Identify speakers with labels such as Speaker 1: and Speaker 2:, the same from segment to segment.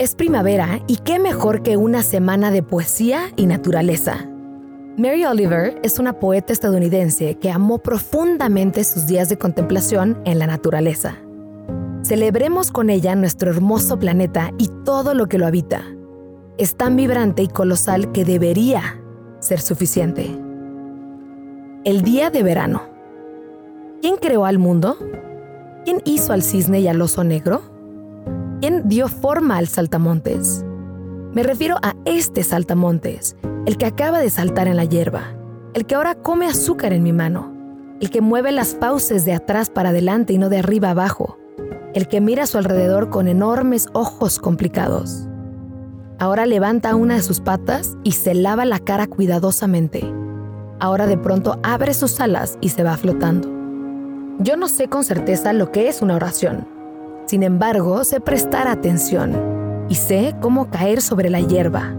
Speaker 1: Es primavera y qué mejor que una semana de poesía y naturaleza. Mary Oliver es una poeta estadounidense que amó profundamente sus días de contemplación en la naturaleza. Celebremos con ella nuestro hermoso planeta y todo lo que lo habita. Es tan vibrante y colosal que debería ser suficiente. El día de verano. ¿Quién creó al mundo? ¿Quién hizo al cisne y al oso negro? ¿Quién dio forma al saltamontes? Me refiero a este saltamontes, el que acaba de saltar en la hierba, el que ahora come azúcar en mi mano, el que mueve las fauces de atrás para adelante y no de arriba abajo, el que mira a su alrededor con enormes ojos complicados. Ahora levanta una de sus patas y se lava la cara cuidadosamente. Ahora de pronto abre sus alas y se va flotando. Yo no sé con certeza lo que es una oración, sin embargo, sé prestar atención y sé cómo caer sobre la hierba,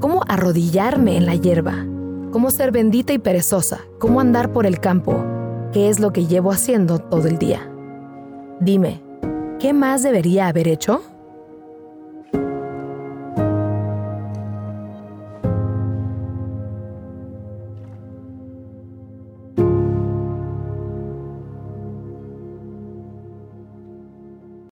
Speaker 1: cómo arrodillarme en la hierba, cómo ser bendita y perezosa, cómo andar por el campo, que es lo que llevo haciendo todo el día. Dime, ¿qué más debería haber hecho?